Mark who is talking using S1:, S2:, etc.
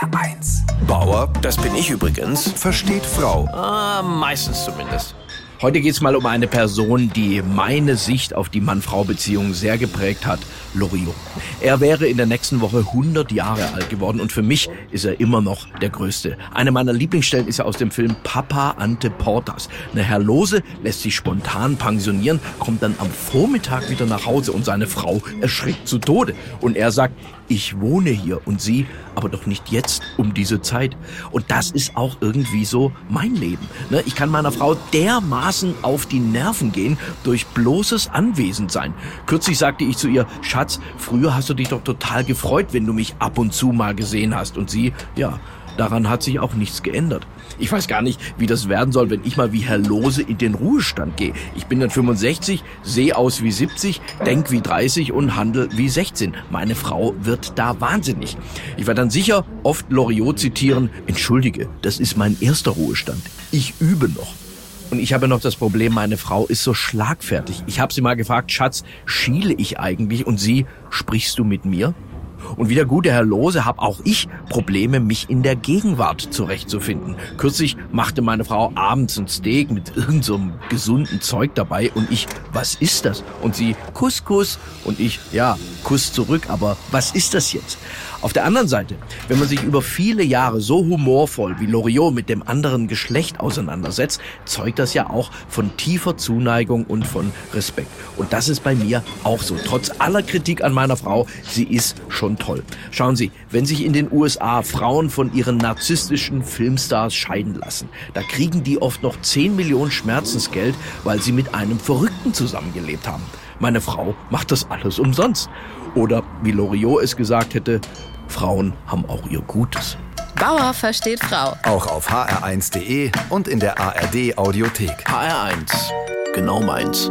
S1: HR1.
S2: Bauer, das bin ich übrigens.
S1: Versteht Frau.
S2: Ah, meistens zumindest.
S3: Heute geht es mal um eine Person, die meine Sicht auf die Mann-Frau-Beziehung sehr geprägt hat, Loriot. Er wäre in der nächsten Woche 100 Jahre alt geworden und für mich ist er immer noch der Größte. Eine meiner Lieblingsstellen ist ja aus dem Film Papa Ante Portas. Eine Herr Lose lässt sich spontan pensionieren, kommt dann am Vormittag wieder nach Hause und seine Frau erschrickt zu Tode. Und er sagt, ich wohne hier und sie, aber doch nicht jetzt um diese Zeit. Und das ist auch irgendwie so mein Leben. Ne? Ich kann meiner Frau dermaßen auf die Nerven gehen durch bloßes Anwesendsein. Kürzlich sagte ich zu ihr, Schatz, früher hast du dich doch total gefreut, wenn du mich ab und zu mal gesehen hast. Und sie, ja, Daran hat sich auch nichts geändert. Ich weiß gar nicht, wie das werden soll, wenn ich mal wie Herr Lose in den Ruhestand gehe. Ich bin dann 65, sehe aus wie 70, denk wie 30 und handel wie 16. Meine Frau wird da wahnsinnig. Ich werde dann sicher oft Loriot zitieren, entschuldige, das ist mein erster Ruhestand. Ich übe noch. Und ich habe noch das Problem, meine Frau ist so schlagfertig. Ich habe sie mal gefragt, Schatz, schiele ich eigentlich? Und sie, sprichst du mit mir? Und wie der gute Herr Lose habe auch ich Probleme, mich in der Gegenwart zurechtzufinden. Kürzlich machte meine Frau abends ein Steak mit irgendeinem so gesunden Zeug dabei und ich, was ist das? Und sie, Kuss, Kuss. Und ich, ja, Kuss zurück, aber was ist das jetzt? Auf der anderen Seite, wenn man sich über viele Jahre so humorvoll wie Loriot mit dem anderen Geschlecht auseinandersetzt, zeugt das ja auch von tiefer Zuneigung und von Respekt. Und das ist bei mir auch so. Trotz aller Kritik an meiner Frau, sie ist schon toll. Schauen Sie, wenn sich in den USA Frauen von ihren narzisstischen Filmstars scheiden lassen, da kriegen die oft noch 10 Millionen Schmerzensgeld, weil sie mit einem Verrückten zusammengelebt haben. Meine Frau macht das alles umsonst. Oder wie Loriot es gesagt hätte, Frauen haben auch ihr Gutes.
S4: Bauer versteht Frau.
S1: Auch auf hr1.de und in der ARD Audiothek.
S2: HR1, genau meins.